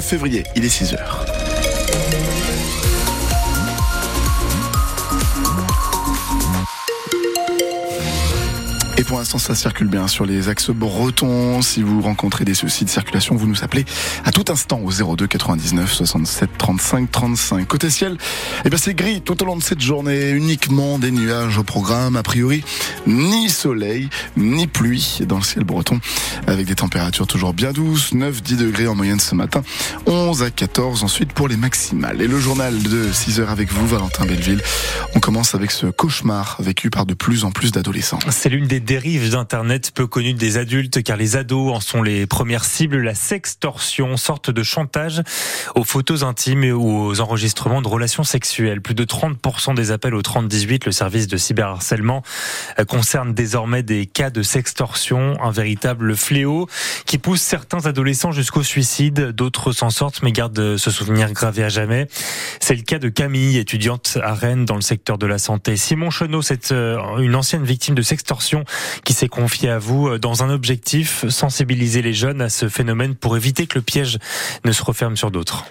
février, il est 6 heures. Pour ça circule bien sur les axes bretons. Si vous rencontrez des soucis de circulation, vous nous appelez à tout instant au 02 99 67 35 35. Côté ciel, eh bien c'est gris tout au long de cette journée, uniquement des nuages au programme. A priori, ni soleil, ni pluie dans le ciel breton, avec des températures toujours bien douces, 9-10 degrés en moyenne ce matin, 11 à 14 ensuite pour les maximales. Et le journal de 6 heures avec vous, Valentin Belleville. On commence avec ce cauchemar vécu par de plus en plus d'adolescents. C'est l'une des dérives d'Internet peu connues des adultes car les ados en sont les premières cibles. La sextorsion, sorte de chantage aux photos intimes ou aux enregistrements de relations sexuelles. Plus de 30% des appels au 3018, le service de cyberharcèlement, euh, concernent désormais des cas de sextorsion, un véritable fléau qui pousse certains adolescents jusqu'au suicide. D'autres s'en sortent mais gardent ce souvenir gravé à jamais. C'est le cas de Camille, étudiante à Rennes dans le secteur de la santé. Simon Chenot, c'est euh, une ancienne victime de sextorsion qui s'est confiée à vous euh, dans un objectif, sensibiliser les jeunes à ce phénomène pour éviter que le piège ne se referme sur d'autres.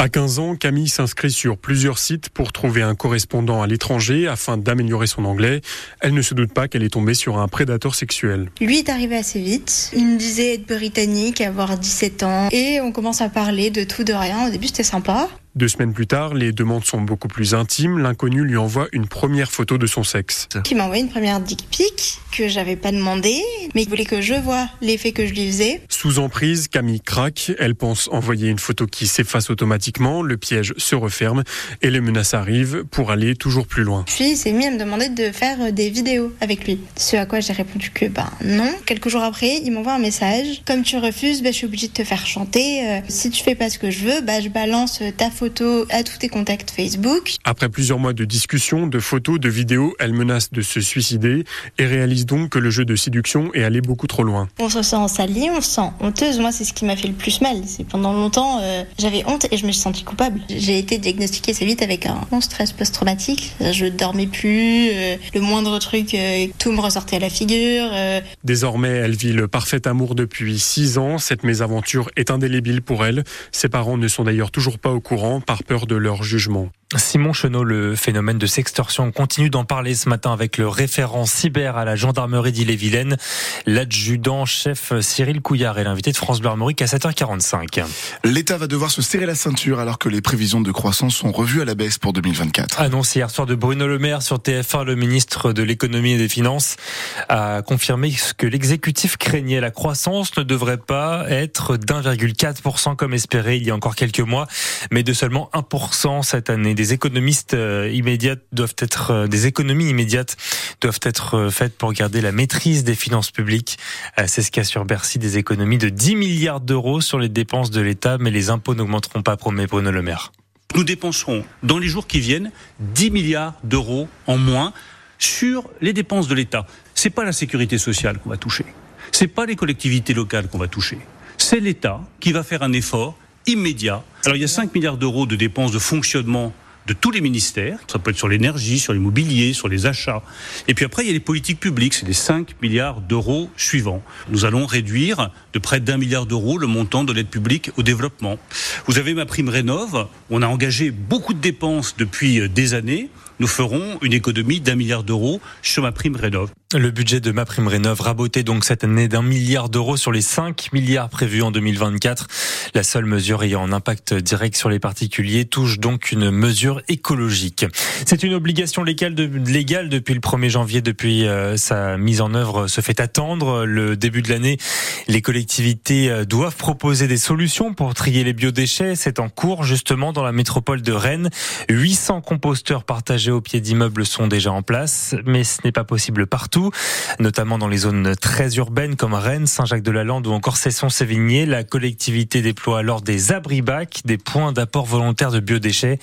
À 15 ans, Camille s'inscrit sur plusieurs sites pour trouver un correspondant à l'étranger afin d'améliorer son anglais. Elle ne se doute pas qu'elle est tombée sur un prédateur sexuel. Lui est arrivé assez vite. Il me disait être britannique, avoir 17 ans. Et on commence à parler de tout, de rien. Au début, c'était sympa. Deux semaines plus tard, les demandes sont beaucoup plus intimes. L'inconnu lui envoie une première photo de son sexe. Il m'a envoyé une première dick pic que j'avais pas demandé, mais il voulait que je vois l'effet que je lui faisais. Sous emprise, Camille craque. Elle pense envoyer une photo qui s'efface automatiquement. Le piège se referme et les menaces arrivent pour aller toujours plus loin. Puis il s'est mis à me demander de faire des vidéos avec lui. Ce à quoi j'ai répondu que ben non. Quelques jours après, il m'envoie un message. Comme tu refuses, ben, je suis obligée de te faire chanter. Euh, si tu fais pas ce que je veux, ben, je balance ta photo à tous tes contacts Facebook. Après plusieurs mois de discussions, de photos, de vidéos, elle menace de se suicider et réalise donc que le jeu de séduction est allé beaucoup trop loin. On se sent salie, on se sent honteuse. Moi, c'est ce qui m'a fait le plus mal. C'est pendant longtemps, euh, j'avais honte et je me suis sentie coupable. J'ai été diagnostiquée assez vite avec un stress post-traumatique. Je dormais plus, euh, le moindre truc, euh, tout me ressortait à la figure. euh. Désormais, elle vit le parfait amour depuis 6 ans. Cette mésaventure est indélébile pour elle. Ses parents ne sont d'ailleurs toujours pas au courant par peur de leur jugement. Simon Chenot, le phénomène de sextorsion, continue d'en parler ce matin avec le référent cyber à la gendarmerie d'Ille-et-Vilaine, l'adjudant chef Cyril Couillard et l'invité de France Bleu Armorique à 7h45. L'État va devoir se serrer la ceinture alors que les prévisions de croissance sont revues à la baisse pour 2024. Annonce hier soir de Bruno Le Maire sur TF1, le ministre de l'économie et des finances a confirmé que l'exécutif craignait. La croissance ne devrait pas être d'1,4% comme espéré il y a encore quelques mois, mais de seulement 1% cette année. Des économistes euh, immédiates doivent être, euh, des économies immédiates doivent être euh, faites pour garder la maîtrise des finances publiques. Euh, C'est ce qu'a sur Bercy des économies de 10 milliards d'euros sur les dépenses de l'État, mais les impôts n'augmenteront pas, promet Bruno Le Maire. Nous dépenserons dans les jours qui viennent 10 milliards d'euros en moins sur les dépenses de l'État. C'est pas la sécurité sociale qu'on va toucher. C'est pas les collectivités locales qu'on va toucher. C'est l'État qui va faire un effort immédiat. Alors il y a 5 milliards d'euros de dépenses de fonctionnement de tous les ministères. Ça peut être sur l'énergie, sur l'immobilier, sur les achats. Et puis après, il y a les politiques publiques. C'est les 5 milliards d'euros suivants. Nous allons réduire de près d'un milliard d'euros le montant de l'aide publique au développement. Vous avez ma prime rénov. On a engagé beaucoup de dépenses depuis des années. Nous ferons une économie d'un milliard d'euros sur ma prime rénov. Le budget de MaPrimeRénov raboté donc cette année d'un milliard d'euros sur les 5 milliards prévus en 2024. La seule mesure ayant un impact direct sur les particuliers touche donc une mesure écologique. C'est une obligation légale depuis le 1er janvier, depuis euh, sa mise en œuvre se fait attendre. Le début de l'année, les collectivités euh, doivent proposer des solutions pour trier les biodéchets. C'est en cours justement dans la métropole de Rennes. 800 composteurs partagés au pied d'immeubles sont déjà en place, mais ce n'est pas possible partout notamment dans les zones très urbaines comme Rennes, Saint-Jacques-de-la-Lande ou encore Cesson-Sévigné. La collectivité déploie alors des abri-bacs, des points d'apport volontaire de biodéchets.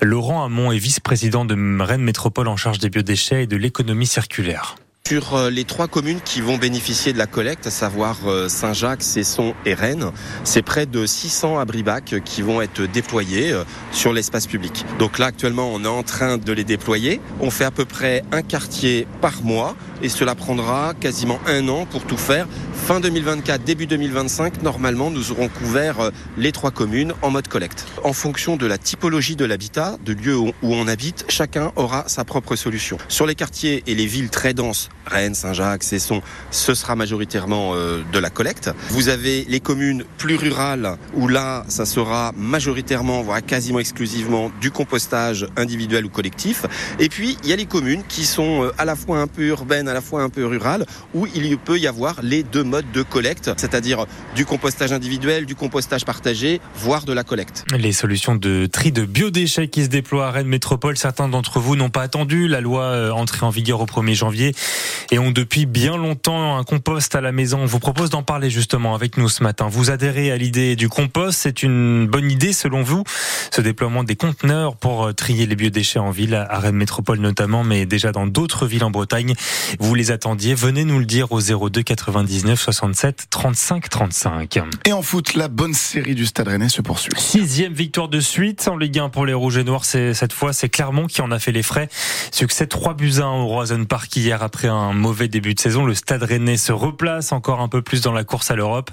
Laurent Hamon est vice-président de Rennes Métropole en charge des biodéchets et de l'économie circulaire. Sur euh, les trois communes qui vont bénéficier de la collecte, à savoir euh, Saint-Jacques, Cesson et Rennes, c'est près de 600 abribacs qui vont être déployés euh, sur l'espace public. Donc là, actuellement, on est en train de les déployer. On fait à peu près un quartier par mois et cela prendra quasiment un an pour tout faire. Fin 2024, début 2025, normalement, nous aurons couvert euh, les trois communes en mode collecte. En fonction de la typologie de l'habitat, de lieu où on habite, chacun aura sa propre solution. Sur les quartiers et les villes très denses, Rennes, Saint-Jacques, Cesson, ce sera majoritairement euh, de la collecte. Vous avez les communes plus rurales où là, ça sera majoritairement, voire quasiment exclusivement du compostage individuel ou collectif. Et puis, il y a les communes qui sont euh, à la fois un peu urbaines, à la fois un peu rurales, où il peut y avoir les deux modes de collecte, c'est-à-dire du compostage individuel, du compostage partagé, voire de la collecte. Les solutions de tri de biodéchets qui se déploient à Rennes Métropole, certains d'entre vous n'ont pas attendu la loi euh, entrée en vigueur au 1er janvier et ont depuis bien longtemps un compost à la maison. On vous propose d'en parler justement avec nous ce matin. Vous adhérez à l'idée du compost, c'est une bonne idée selon vous, ce déploiement des conteneurs pour euh, trier les biodéchets en ville, à Rennes Métropole notamment, mais déjà dans d'autres villes en Bretagne. Vous les attendiez, venez nous le dire au 02 99 67 35 35. Et en foot, la bonne série du Stade Rennais se poursuit. Sixième victoire de suite en Ligue 1 pour les Rouges et Noirs. Cette fois, c'est Clermont qui en a fait les frais. Succès 3 buts 1 au Roison Park hier après un mauvais début de saison. Le Stade Rennais se replace encore un peu plus dans la course à l'Europe.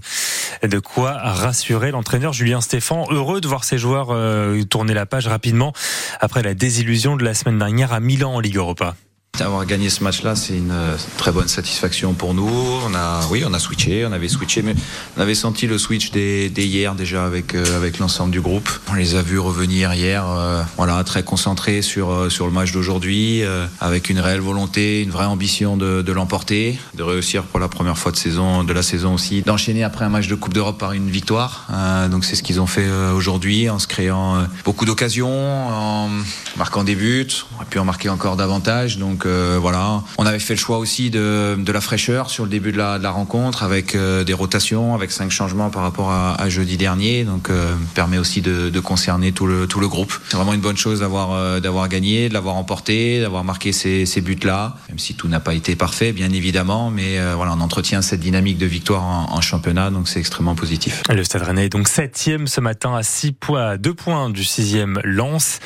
De quoi rassurer l'entraîneur Julien Stéphan, heureux de voir ses joueurs euh, tourner la page rapidement après la désillusion de la semaine dernière à Milan en Ligue Europa. Avoir gagné ce match-là, c'est une euh, très bonne satisfaction pour nous. On a, oui, on a switché, on avait switché, mais on avait senti le switch dès, hier déjà avec euh, avec l'ensemble du groupe. On les a vus revenir hier, euh, voilà, très concentrés sur sur le match d'aujourd'hui, avec une réelle volonté, une vraie ambition de, de l'emporter, de réussir pour la première fois de saison, de la saison aussi, d'enchaîner après un match de Coupe d'Europe par une victoire. donc c'est ce qu'ils ont fait aujourd'hui, en se créant beaucoup d'occasions, en marquant des buts, on aurait pu en marquer encore davantage. Donc euh, voilà, on avait fait le choix aussi de, de la fraîcheur sur le début de la, de la rencontre avec euh, des rotations, avec cinq changements par rapport à, à jeudi dernier. Donc euh, permet aussi de, de, concerner tout le, tout le groupe. C'est vraiment une bonne chose d'avoir d'avoir gagné, de l'avoir emporté, d'avoir marqué ces, ces buts-là, même si tout n'a pas été parfait, bien évidemment. Mais voilà, on entretient cette dynamique de victoire en, en championnat, donc c'est extrêmement positif. Le Stade Rennais est donc septième ce matin à 6 points, 2 points du sixième Lance.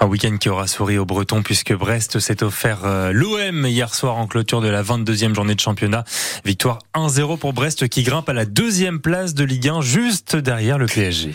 Un week-end qui aura souri aux Bretons puisque Brest s'est offert l'OM hier soir en clôture de la 22e journée de championnat. Victoire 1-0 pour Brest qui grimpe à la deuxième place de Ligue 1 juste derrière le PSG.